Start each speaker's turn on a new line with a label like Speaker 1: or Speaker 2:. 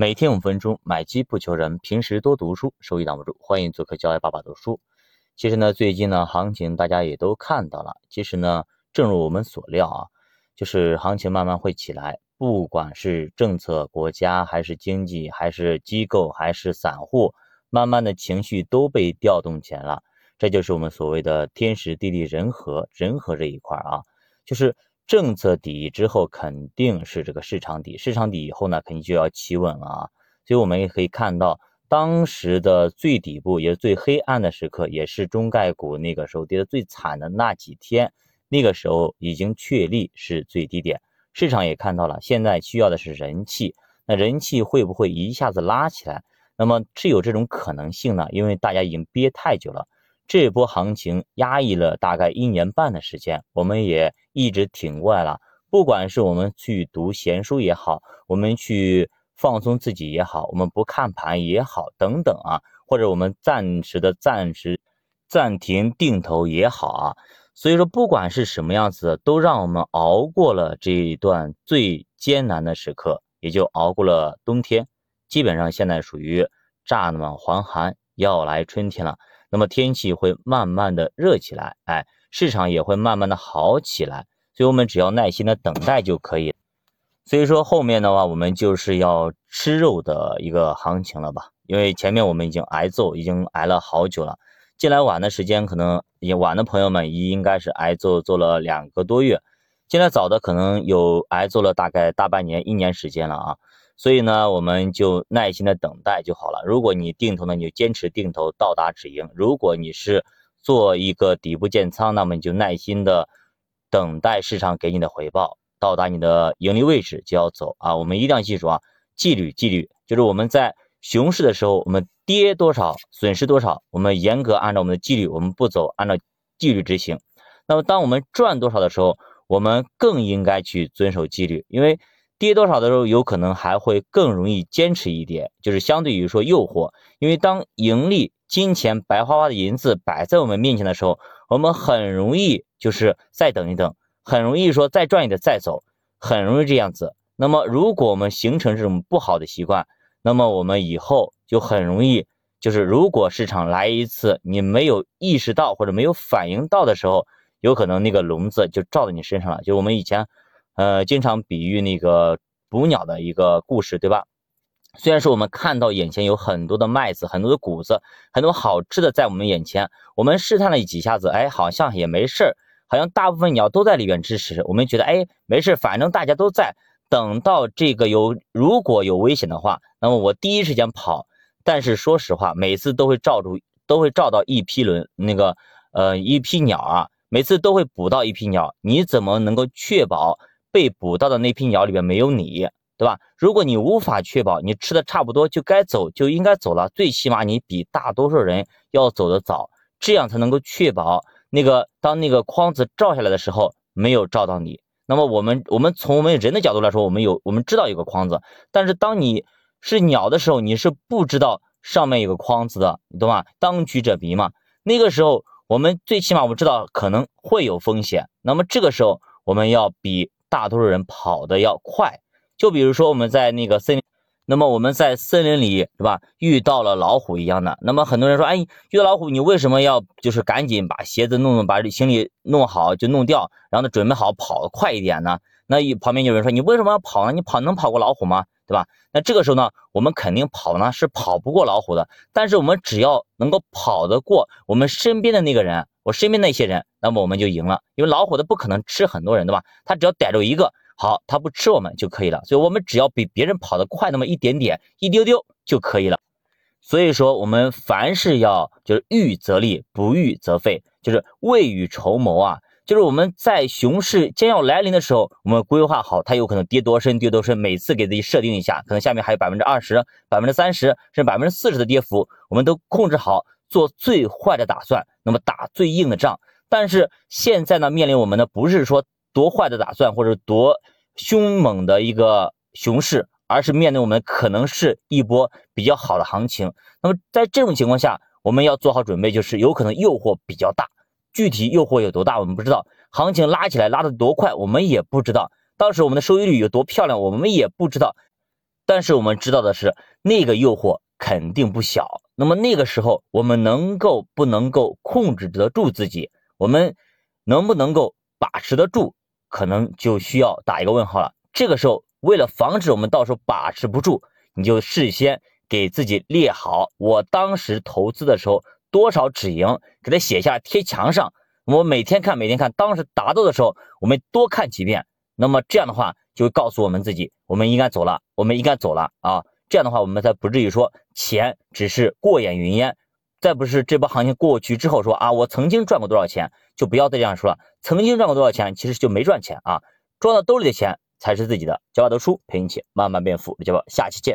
Speaker 1: 每天五分钟，买基不求人，平时多读书，收益挡不住。欢迎做客教爱爸爸读书。其实呢，最近呢，行情大家也都看到了。其实呢，正如我们所料啊，就是行情慢慢会起来。不管是政策、国家，还是经济，还是机构，还是散户，慢慢的情绪都被调动起来了。这就是我们所谓的天时地利人和，人和这一块啊，就是。政策底之后肯定是这个市场底，市场底以后呢，肯定就要企稳了啊。所以我们也可以看到，当时的最底部也是最黑暗的时刻，也是中概股那个时候跌的最惨的那几天，那个时候已经确立是最低点。市场也看到了，现在需要的是人气，那人气会不会一下子拉起来？那么是有这种可能性呢？因为大家已经憋太久了。这波行情压抑了大概一年半的时间，我们也一直挺过来了。不管是我们去读闲书也好，我们去放松自己也好，我们不看盘也好，等等啊，或者我们暂时的暂时暂停定投也好啊，所以说不管是什么样子，都让我们熬过了这一段最艰难的时刻，也就熬过了冬天。基本上现在属于乍暖还寒，要来春天了。那么天气会慢慢的热起来，哎，市场也会慢慢的好起来，所以我们只要耐心的等待就可以。所以说后面的话，我们就是要吃肉的一个行情了吧？因为前面我们已经挨揍，已经挨了好久了。进来晚的时间可能也晚的朋友们，应该是挨揍做了两个多月；进来早的可能有挨揍了大概大半年、一年时间了啊。所以呢，我们就耐心的等待就好了。如果你定投呢，你就坚持定投到达止盈；如果你是做一个底部建仓，那么你就耐心的等待市场给你的回报，到达你的盈利位置就要走啊。我们一定要记住啊，纪律纪律，就是我们在熊市的时候，我们跌多少损失多少，我们严格按照我们的纪律，我们不走，按照纪律执行。那么当我们赚多少的时候，我们更应该去遵守纪律，因为。跌多少的时候，有可能还会更容易坚持一点，就是相对于说诱惑，因为当盈利、金钱、白花花的银子摆在我们面前的时候，我们很容易就是再等一等，很容易说再赚一点再走，很容易这样子。那么如果我们形成这种不好的习惯，那么我们以后就很容易，就是如果市场来一次，你没有意识到或者没有反应到的时候，有可能那个笼子就罩在你身上了。就我们以前。呃，经常比喻那个捕鸟的一个故事，对吧？虽然说我们看到眼前有很多的麦子、很多的谷子、很多好吃的在我们眼前，我们试探了几下子，哎，好像也没事儿，好像大部分鸟都在里面吃食，我们觉得哎没事，反正大家都在。等到这个有如果有危险的话，那么我第一时间跑。但是说实话，每次都会照住，都会照到一批轮那个呃一批鸟啊，每次都会捕到一批鸟，你怎么能够确保？被捕到的那批鸟里边没有你，对吧？如果你无法确保你吃的差不多就该走，就应该走了。最起码你比大多数人要走得早，这样才能够确保那个当那个筐子照下来的时候没有照到你。那么我们我们从我们人的角度来说，我们有我们知道有个筐子，但是当你是鸟的时候，你是不知道上面有个筐子的，你懂吗？当局者迷嘛。那个时候我们最起码我们知道可能会有风险，那么这个时候我们要比。大多数人跑的要快，就比如说我们在那个森林，那么我们在森林里是吧？遇到了老虎一样的，那么很多人说，哎，遇到老虎你为什么要就是赶紧把鞋子弄弄，把行李弄好就弄掉，然后呢准备好跑得快一点呢？那一旁边有人说，你为什么要跑呢？你跑能跑过老虎吗？对吧？那这个时候呢，我们肯定跑呢是跑不过老虎的，但是我们只要能够跑得过我们身边的那个人。我身边那些人，那么我们就赢了，因为老虎它不可能吃很多人，对吧？它只要逮住一个，好，它不吃我们就可以了。所以，我们只要比别人跑得快那么一点点，一丢丢就可以了。所以说，我们凡事要就是预则立，不预则废，就是未雨绸缪啊。就是我们在熊市将要来临的时候，我们规划好它有可能跌多深，跌多深，每次给自己设定一下，可能下面还有百分之二十、百分之三十甚至百分之四十的跌幅，我们都控制好。做最坏的打算，那么打最硬的仗。但是现在呢，面临我们的不是说多坏的打算或者多凶猛的一个熊市，而是面对我们可能是一波比较好的行情。那么在这种情况下，我们要做好准备，就是有可能诱惑比较大。具体诱惑有多大，我们不知道；行情拉起来拉得多快，我们也不知道。当时我们的收益率有多漂亮，我们也不知道。但是我们知道的是，那个诱惑肯定不小。那么那个时候，我们能够不能够控制得住自己？我们能不能够把持得住？可能就需要打一个问号了。这个时候，为了防止我们到时候把持不住，你就事先给自己列好，我当时投资的时候多少止盈，给它写下贴墙上。我每天看，每天看，当时达到的时候，我们多看几遍。那么这样的话，就告诉我们自己，我们应该走了，我们应该走了啊。这样的话，我们才不至于说钱只是过眼云烟，再不是这波行情过去之后说啊，我曾经赚过多少钱，就不要再这样说了。曾经赚过多少钱，其实就没赚钱啊，装到兜里的钱才是自己的。教法读书陪你一起慢慢变富，教宝下期见。